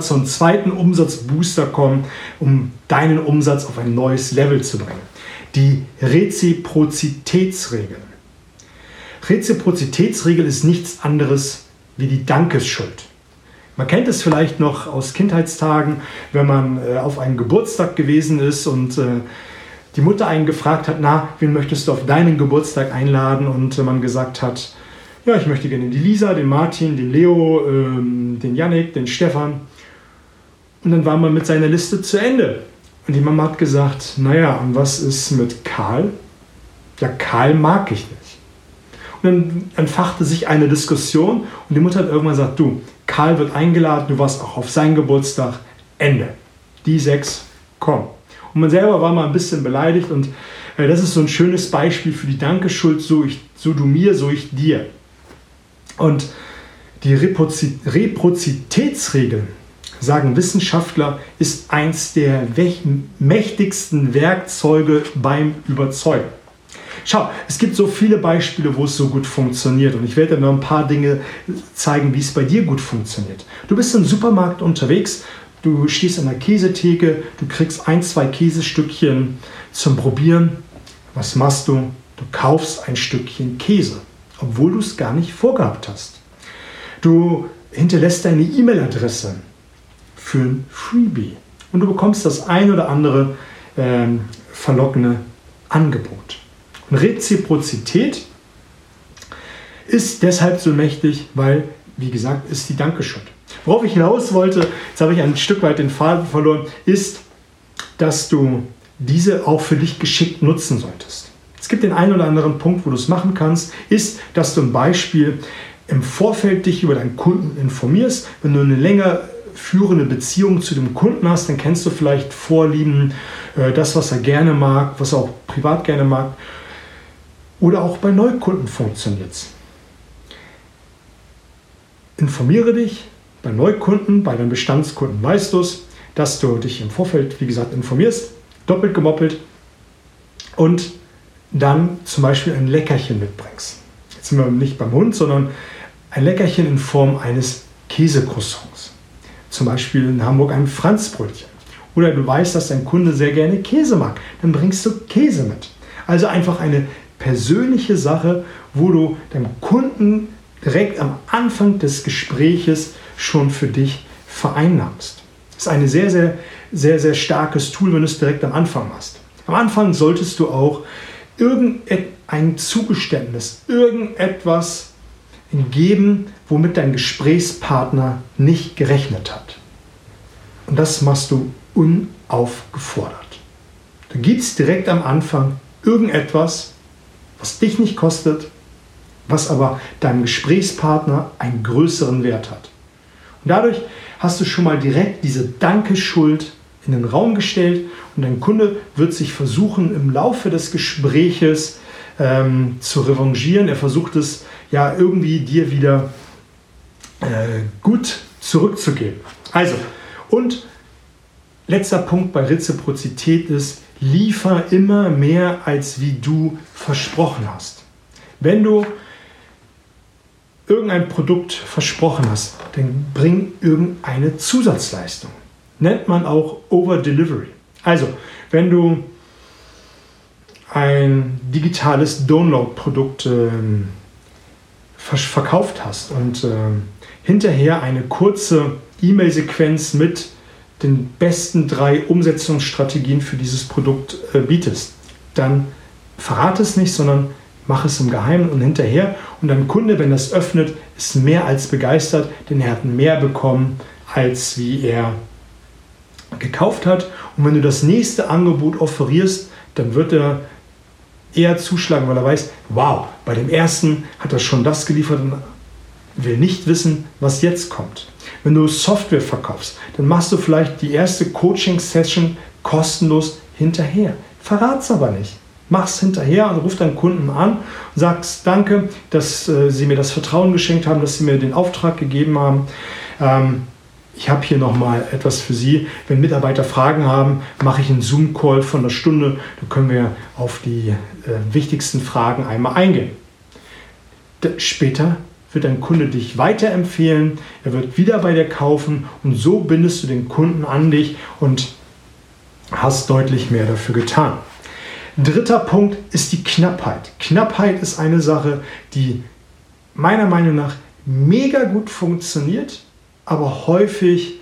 zum zweiten Umsatzbooster kommen, um deinen Umsatz auf ein neues Level zu bringen. Die Reziprozitätsregel. Reziprozitätsregel ist nichts anderes wie die Dankesschuld. Man kennt es vielleicht noch aus Kindheitstagen, wenn man äh, auf einen Geburtstag gewesen ist und äh, die Mutter einen gefragt hat, na, wen möchtest du auf deinen Geburtstag einladen? Und äh, man gesagt hat, ja, ich möchte gerne die Lisa, den Martin, den Leo, ähm, den Yannick, den Stefan. Und dann war man mit seiner Liste zu Ende. Und die Mama hat gesagt, naja, und was ist mit Karl? Ja, Karl mag ich nicht. Und dann entfachte sich eine Diskussion und die Mutter hat irgendwann gesagt, du, Karl wird eingeladen, du warst auch auf seinen Geburtstag, Ende. Die sechs kommen. Und man selber war mal ein bisschen beleidigt und äh, das ist so ein schönes Beispiel für die Dankeschuld, so, ich, so du mir, so ich dir. Und die Reprozitätsregel, sagen Wissenschaftler, ist eins der mächtigsten Werkzeuge beim Überzeugen. Schau, es gibt so viele Beispiele, wo es so gut funktioniert und ich werde dir noch ein paar Dinge zeigen, wie es bei dir gut funktioniert. Du bist im Supermarkt unterwegs, du stehst an der Käsetheke, du kriegst ein, zwei Käsestückchen zum Probieren. Was machst du? Du kaufst ein Stückchen Käse, obwohl du es gar nicht vorgehabt hast. Du hinterlässt deine E-Mail-Adresse für ein Freebie und du bekommst das ein oder andere äh, verlockende Angebot. Und Reziprozität ist deshalb so mächtig, weil, wie gesagt, ist die Dankeschuld. Worauf ich hinaus wollte, jetzt habe ich ein Stück weit den Faden verloren, ist, dass du diese auch für dich geschickt nutzen solltest. Es gibt den einen oder anderen Punkt, wo du es machen kannst, ist, dass du ein Beispiel im Vorfeld dich über deinen Kunden informierst. Wenn du eine länger führende Beziehung zu dem Kunden hast, dann kennst du vielleicht Vorlieben, äh, das, was er gerne mag, was er auch privat gerne mag. Oder auch bei Neukunden funktioniert es. Informiere dich bei Neukunden, bei deinen Bestandskunden weißt du es, dass du dich im Vorfeld, wie gesagt, informierst, doppelt gemoppelt und dann zum Beispiel ein Leckerchen mitbringst. Jetzt sind wir nicht beim Hund, sondern ein Leckerchen in Form eines Käsecroissants. Zum Beispiel in Hamburg ein Franzbrötchen. Oder du weißt, dass dein Kunde sehr gerne Käse mag. Dann bringst du Käse mit. Also einfach eine persönliche Sache, wo du deinem Kunden direkt am Anfang des Gespräches schon für dich vereinnahmst. Das ist ein sehr, sehr, sehr, sehr starkes Tool, wenn du es direkt am Anfang machst. Am Anfang solltest du auch irgendein Zugeständnis, irgendetwas geben, womit dein Gesprächspartner nicht gerechnet hat. Und das machst du unaufgefordert. Du gibst direkt am Anfang irgendetwas, was dich nicht kostet, was aber deinem Gesprächspartner einen größeren Wert hat. Und dadurch hast du schon mal direkt diese Dankeschuld in den Raum gestellt und dein Kunde wird sich versuchen, im Laufe des Gespräches ähm, zu revanchieren. Er versucht es ja irgendwie dir wieder gut zurückzugeben. Also, und letzter Punkt bei Reziprozität ist, liefer immer mehr, als wie du versprochen hast. Wenn du irgendein Produkt versprochen hast, dann bring irgendeine Zusatzleistung. Nennt man auch Over Delivery. Also, wenn du ein digitales Download-Produkt ähm, verkauft hast und ähm, hinterher eine kurze E-Mail-Sequenz mit den besten drei Umsetzungsstrategien für dieses Produkt äh, bietest, dann verrate es nicht, sondern mach es im Geheimen und hinterher. Und dein Kunde, wenn es öffnet, ist mehr als begeistert, denn er hat mehr bekommen, als wie er gekauft hat. Und wenn du das nächste Angebot offerierst, dann wird er eher zuschlagen, weil er weiß, wow, bei dem ersten hat er schon das geliefert und will nicht wissen, was jetzt kommt. Wenn du Software verkaufst, dann machst du vielleicht die erste Coaching-Session kostenlos hinterher. Verrat's aber nicht. Mach's hinterher und ruf deinen Kunden an und sagst Danke, dass äh, sie mir das Vertrauen geschenkt haben, dass sie mir den Auftrag gegeben haben. Ähm, ich habe hier nochmal etwas für Sie. Wenn Mitarbeiter Fragen haben, mache ich einen Zoom-Call von einer Stunde. Da können wir auf die äh, wichtigsten Fragen einmal eingehen. D später wird dein Kunde dich weiterempfehlen, er wird wieder bei dir kaufen und so bindest du den Kunden an dich und hast deutlich mehr dafür getan. Dritter Punkt ist die Knappheit. Knappheit ist eine Sache, die meiner Meinung nach mega gut funktioniert, aber häufig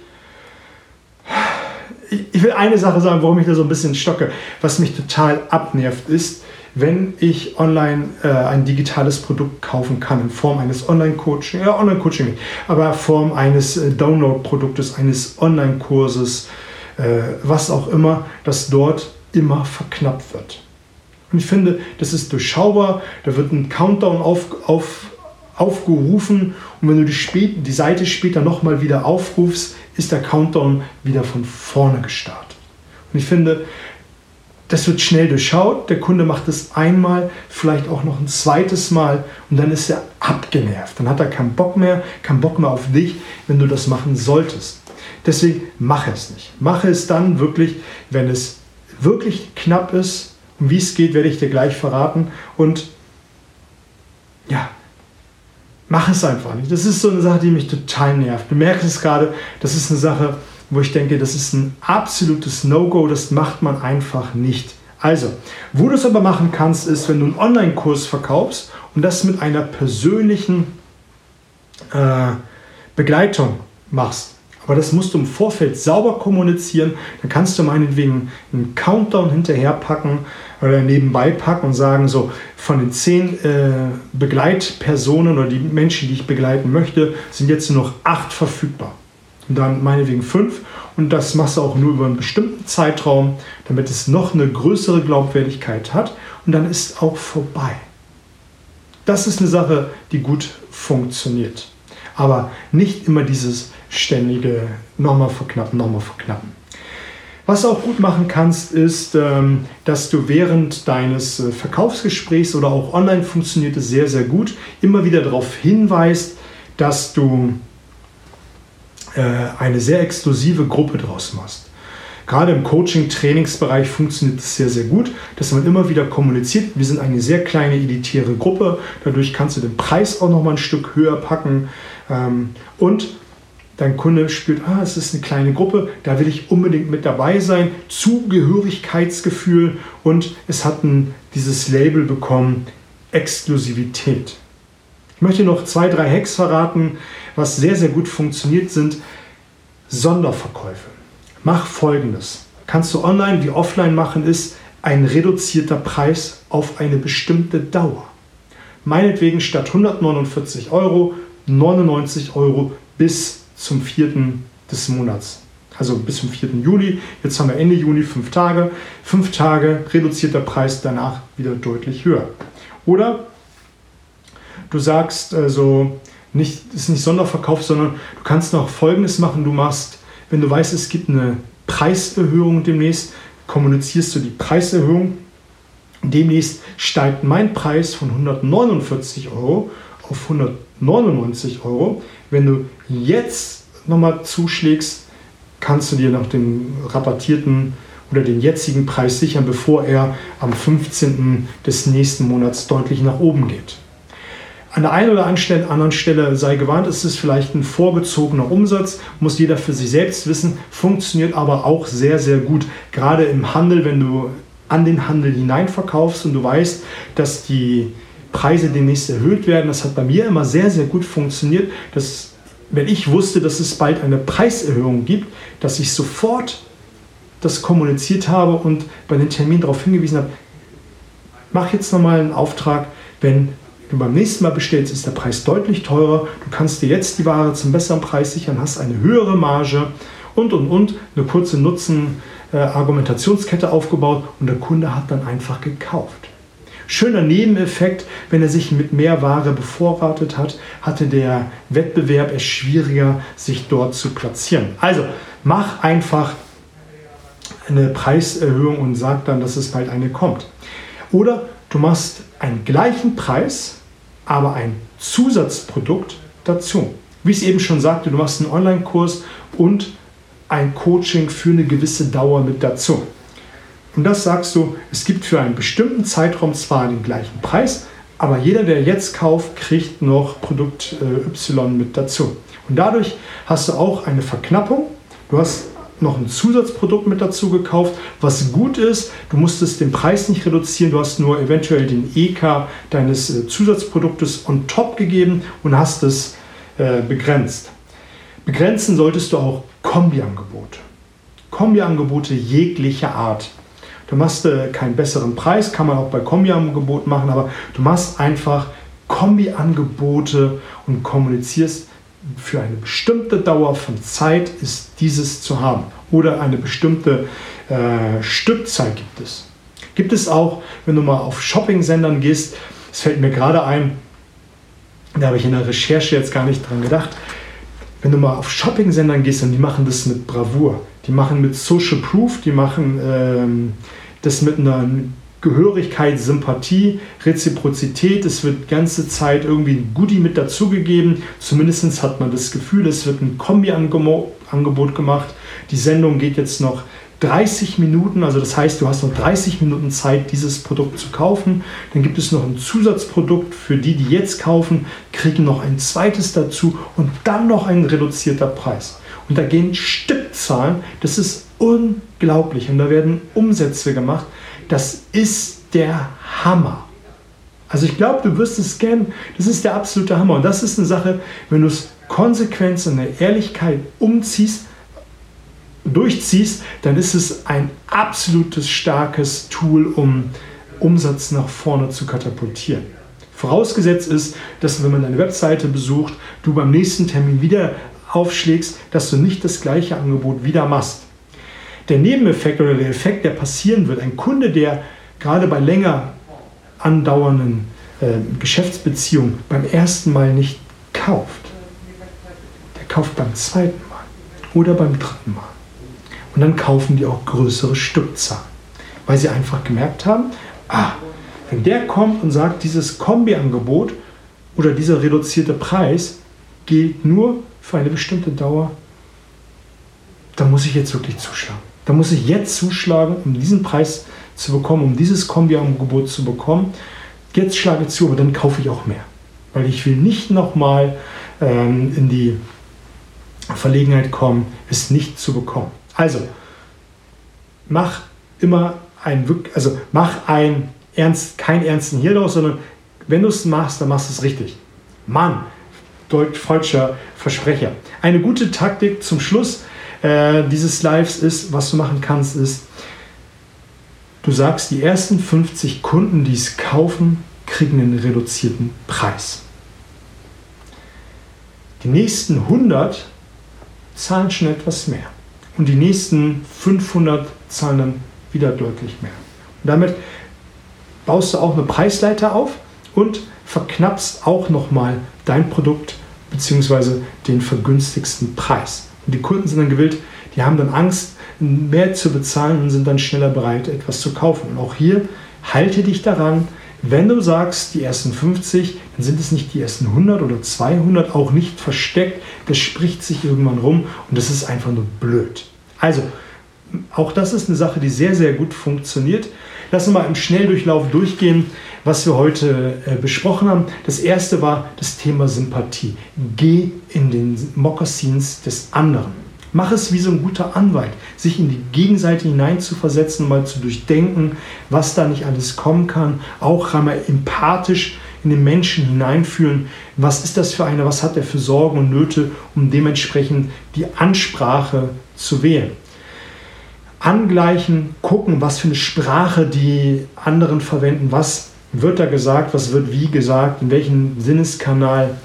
ich will eine Sache sagen, warum ich da so ein bisschen stocke. Was mich total abnervt, ist, wenn ich online äh, ein digitales Produkt kaufen kann in Form eines Online-Coaching, ja, Online-Coaching nicht, aber in Form eines äh, Download-Produktes, eines Online-Kurses, äh, was auch immer, dass dort immer verknappt wird. Und ich finde, das ist durchschaubar, da wird ein Countdown auf, auf, aufgerufen und wenn du die, spät, die Seite später nochmal wieder aufrufst, ist der Countdown wieder von vorne gestartet. Und ich finde, das wird schnell durchschaut. Der Kunde macht es einmal, vielleicht auch noch ein zweites Mal und dann ist er abgenervt. Dann hat er keinen Bock mehr, keinen Bock mehr auf dich, wenn du das machen solltest. Deswegen mache es nicht. Mache es dann wirklich, wenn es wirklich knapp ist. Und wie es geht, werde ich dir gleich verraten. Und ja, mach es einfach nicht. Das ist so eine Sache, die mich total nervt. Du merkst es gerade, das ist eine Sache, wo ich denke, das ist ein absolutes No-Go, das macht man einfach nicht. Also, wo du es aber machen kannst, ist, wenn du einen Online-Kurs verkaufst und das mit einer persönlichen äh, Begleitung machst. Aber das musst du im Vorfeld sauber kommunizieren. Dann kannst du meinetwegen einen Countdown hinterherpacken oder nebenbei packen und sagen, so von den zehn äh, Begleitpersonen oder die Menschen, die ich begleiten möchte, sind jetzt nur noch acht verfügbar dann meinetwegen fünf. Und das machst du auch nur über einen bestimmten Zeitraum, damit es noch eine größere Glaubwürdigkeit hat. Und dann ist auch vorbei. Das ist eine Sache, die gut funktioniert. Aber nicht immer dieses ständige nochmal verknappen, nochmal verknappen. Was du auch gut machen kannst, ist, ähm, dass du während deines äh, Verkaufsgesprächs oder auch online funktioniert es sehr, sehr gut, immer wieder darauf hinweist, dass du eine sehr exklusive Gruppe draus machst. Gerade im Coaching-Trainingsbereich funktioniert es sehr, sehr gut, dass man immer wieder kommuniziert. Wir sind eine sehr kleine elitäre Gruppe, dadurch kannst du den Preis auch noch mal ein Stück höher packen. Ähm, und dein Kunde spürt, ah, es ist eine kleine Gruppe, da will ich unbedingt mit dabei sein. Zugehörigkeitsgefühl und es hat dieses Label bekommen, Exklusivität. Ich möchte noch zwei, drei Hacks verraten, was sehr, sehr gut funktioniert, sind Sonderverkäufe. Mach folgendes. Kannst du online wie offline machen, ist ein reduzierter Preis auf eine bestimmte Dauer. Meinetwegen statt 149 Euro 99 Euro bis zum 4. des Monats. Also bis zum 4. Juli. Jetzt haben wir Ende Juni fünf Tage. Fünf Tage reduzierter Preis, danach wieder deutlich höher. Oder du sagst also, nicht, ist nicht Sonderverkauf, sondern du kannst noch Folgendes machen. Du machst, wenn du weißt, es gibt eine Preiserhöhung demnächst, kommunizierst du die Preiserhöhung. Demnächst steigt mein Preis von 149 Euro auf 199 Euro. Wenn du jetzt nochmal zuschlägst, kannst du dir noch den rabattierten oder den jetzigen Preis sichern, bevor er am 15. des nächsten Monats deutlich nach oben geht. An der einen oder anderen Stelle sei gewarnt, ist es vielleicht ein vorgezogener Umsatz, muss jeder für sich selbst wissen, funktioniert aber auch sehr, sehr gut. Gerade im Handel, wenn du an den Handel hinein verkaufst und du weißt, dass die Preise demnächst erhöht werden. Das hat bei mir immer sehr, sehr gut funktioniert, dass wenn ich wusste, dass es bald eine Preiserhöhung gibt, dass ich sofort das kommuniziert habe und bei den Terminen darauf hingewiesen habe, mach jetzt nochmal einen Auftrag, wenn du beim nächsten Mal bestellst, ist der Preis deutlich teurer. Du kannst dir jetzt die Ware zum besseren Preis sichern, hast eine höhere Marge und und und eine kurze Nutzen-Argumentationskette aufgebaut und der Kunde hat dann einfach gekauft. Schöner Nebeneffekt, wenn er sich mit mehr Ware bevorratet hat, hatte der Wettbewerb es schwieriger, sich dort zu platzieren. Also mach einfach eine Preiserhöhung und sag dann, dass es bald eine kommt. Oder du machst einen gleichen Preis, aber ein Zusatzprodukt dazu. Wie ich eben schon sagte, du machst einen Online-Kurs und ein Coaching für eine gewisse Dauer mit dazu. Und das sagst du, es gibt für einen bestimmten Zeitraum zwar den gleichen Preis, aber jeder, der jetzt kauft, kriegt noch Produkt äh, Y mit dazu. Und dadurch hast du auch eine Verknappung. Du hast noch ein Zusatzprodukt mit dazu gekauft, was gut ist. Du musstest den Preis nicht reduzieren, du hast nur eventuell den EK deines äh, Zusatzproduktes on top gegeben und hast es äh, begrenzt. Begrenzen solltest du auch Kombiangebote. Kombiangebote jeglicher Art. Du machst äh, keinen besseren Preis, kann man auch bei Kombi-Angebot machen, aber du machst einfach Kombi-Angebote und kommunizierst, für eine bestimmte Dauer von Zeit ist dieses zu haben. Oder eine bestimmte äh, Stückzeit gibt es. Gibt es auch, wenn du mal auf Shopping-Sendern gehst, es fällt mir gerade ein, da habe ich in der Recherche jetzt gar nicht dran gedacht, wenn du mal auf Shopping-Sendern gehst und die machen das mit Bravour, die machen mit Social Proof, die machen ähm, das mit einer Gehörigkeit, Sympathie, Reziprozität. Es wird ganze Zeit irgendwie ein Goodie mit dazugegeben. Zumindest hat man das Gefühl, es wird ein Kombi-Angebot gemacht. Die Sendung geht jetzt noch 30 Minuten, also das heißt, du hast noch 30 Minuten Zeit, dieses Produkt zu kaufen. Dann gibt es noch ein Zusatzprodukt für die, die jetzt kaufen, kriegen noch ein zweites dazu und dann noch ein reduzierter Preis. Und da gehen Stückzahlen, das ist unglaublich. Und da werden Umsätze gemacht. Das ist der Hammer. Also ich glaube, du wirst es kennen. Das ist der absolute Hammer. Und das ist eine Sache, wenn du es konsequent und eine Ehrlichkeit umziehst, durchziehst, dann ist es ein absolutes starkes Tool, um Umsatz nach vorne zu katapultieren. Vorausgesetzt ist, dass wenn man deine Webseite besucht, du beim nächsten Termin wieder aufschlägst, dass du nicht das gleiche Angebot wieder machst der Nebeneffekt oder der Effekt, der passieren wird, ein Kunde, der gerade bei länger andauernden äh, Geschäftsbeziehungen beim ersten Mal nicht kauft, der kauft beim zweiten Mal oder beim dritten Mal. Und dann kaufen die auch größere Stückzahlen, weil sie einfach gemerkt haben, ah, wenn der kommt und sagt, dieses Kombi-Angebot oder dieser reduzierte Preis gilt nur für eine bestimmte Dauer, dann muss ich jetzt wirklich zuschlagen. Da muss ich jetzt zuschlagen, um diesen Preis zu bekommen, um dieses Kombi-Angebot zu bekommen. Jetzt schlage ich zu, aber dann kaufe ich auch mehr. Weil ich will nicht nochmal ähm, in die Verlegenheit kommen, es nicht zu bekommen. Also, mach immer ein, also mach ein ernst, kein ernsten Hierdurch, sondern wenn du es machst, dann machst du es richtig. Mann, deutsch falscher Versprecher. Eine gute Taktik zum Schluss äh, dieses Lives ist, was du machen kannst, ist, du sagst, die ersten 50 Kunden, die es kaufen, kriegen einen reduzierten Preis. Die nächsten 100 zahlen schon etwas mehr. Und die nächsten 500 zahlen dann wieder deutlich mehr. Und damit baust du auch eine Preisleiter auf und verknappst auch nochmal dein Produkt bzw. den vergünstigsten Preis. Und die Kunden sind dann gewillt, die haben dann Angst, mehr zu bezahlen und sind dann schneller bereit, etwas zu kaufen. Und auch hier halte dich daran, wenn du sagst, die ersten 50, dann sind es nicht die ersten 100 oder 200, auch nicht versteckt. Das spricht sich irgendwann rum und das ist einfach nur blöd. Also, auch das ist eine Sache, die sehr, sehr gut funktioniert. Lass uns mal im Schnelldurchlauf durchgehen, was wir heute äh, besprochen haben. Das erste war das Thema Sympathie. Geh in den Mokassins des anderen. Mach es wie so ein guter Anwalt, sich in die Gegenseite hineinzuversetzen, mal zu durchdenken, was da nicht alles kommen kann. Auch einmal empathisch in den Menschen hineinfühlen. Was ist das für einer? Was hat er für Sorgen und Nöte, um dementsprechend die Ansprache zu wählen? Angleichen, gucken, was für eine Sprache die anderen verwenden, was wird da gesagt, was wird wie gesagt, in welchem Sinneskanal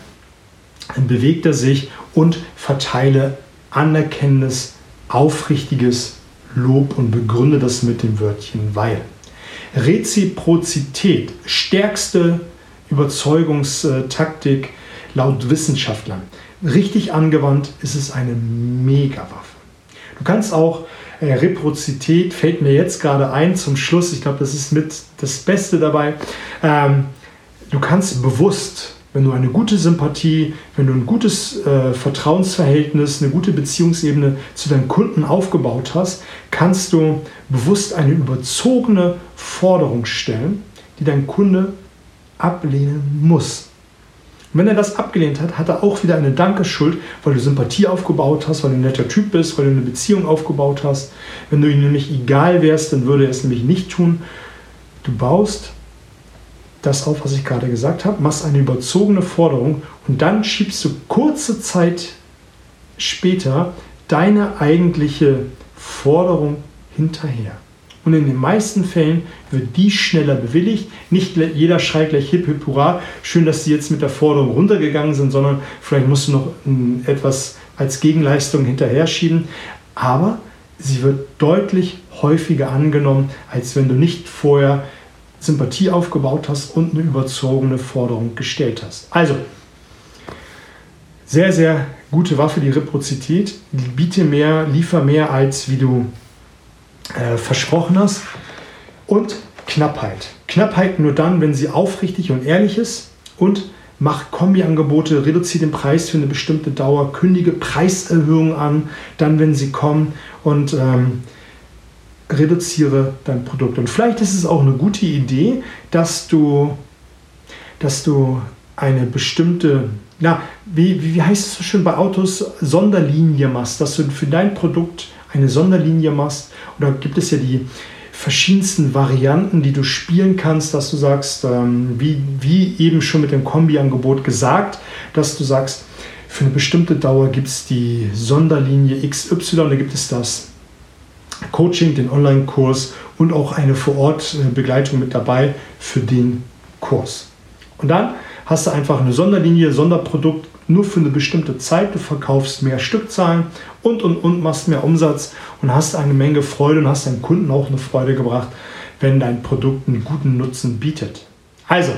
bewegt er sich und verteile anerkennendes, aufrichtiges Lob und begründe das mit dem Wörtchen weil. Reziprozität, stärkste Überzeugungstaktik laut Wissenschaftlern. Richtig angewandt ist es eine Megawaffe. Du kannst auch äh, Reprozität fällt mir jetzt gerade ein zum Schluss. Ich glaube, das ist mit das Beste dabei. Ähm, du kannst bewusst, wenn du eine gute Sympathie, wenn du ein gutes äh, Vertrauensverhältnis, eine gute Beziehungsebene zu deinen Kunden aufgebaut hast, kannst du bewusst eine überzogene Forderung stellen, die dein Kunde ablehnen muss. Und wenn er das abgelehnt hat, hat er auch wieder eine Dankeschuld, weil du Sympathie aufgebaut hast, weil du ein netter Typ bist, weil du eine Beziehung aufgebaut hast. Wenn du ihm nämlich egal wärst, dann würde er es nämlich nicht tun. Du baust das auf, was ich gerade gesagt habe, machst eine überzogene Forderung und dann schiebst du kurze Zeit später deine eigentliche Forderung hinterher. Und in den meisten Fällen wird die schneller bewilligt. Nicht jeder schreit gleich hip, hip, hurra, schön, dass sie jetzt mit der Forderung runtergegangen sind, sondern vielleicht musst du noch etwas als Gegenleistung hinterher schieben. Aber sie wird deutlich häufiger angenommen, als wenn du nicht vorher Sympathie aufgebaut hast und eine überzogene Forderung gestellt hast. Also, sehr, sehr gute Waffe, die Reprozität. Biete mehr, liefer mehr, als wie du äh, versprochen hast. Und Knappheit. Knappheit nur dann, wenn sie aufrichtig und ehrlich ist. Und mach Kombiangebote, reduziere den Preis für eine bestimmte Dauer, kündige Preiserhöhungen an, dann, wenn sie kommen. Und ähm, reduziere dein Produkt. Und vielleicht ist es auch eine gute Idee, dass du, dass du eine bestimmte, na, wie, wie heißt es so schön bei Autos, Sonderlinie machst, dass du für dein Produkt eine Sonderlinie machst. Oder gibt es ja die verschiedensten Varianten, die du spielen kannst, dass du sagst, ähm, wie, wie eben schon mit dem Kombi-Angebot gesagt, dass du sagst, für eine bestimmte Dauer gibt es die Sonderlinie XY, da gibt es das Coaching, den Online-Kurs und auch eine Vor-Ort-Begleitung mit dabei für den Kurs. Und dann hast du einfach eine Sonderlinie, Sonderprodukt nur für eine bestimmte Zeit. Du verkaufst mehr Stückzahlen und und und machst mehr Umsatz und hast eine Menge Freude und hast deinen Kunden auch eine Freude gebracht, wenn dein Produkt einen guten Nutzen bietet. Also,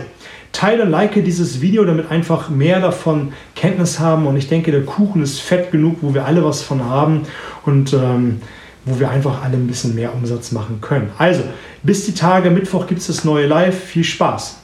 teile, like dieses Video, damit einfach mehr davon Kenntnis haben. Und ich denke, der Kuchen ist fett genug, wo wir alle was von haben. Und ähm, wo wir einfach alle ein bisschen mehr Umsatz machen können. Also, bis die Tage, Mittwoch gibt es das neue Live. Viel Spaß!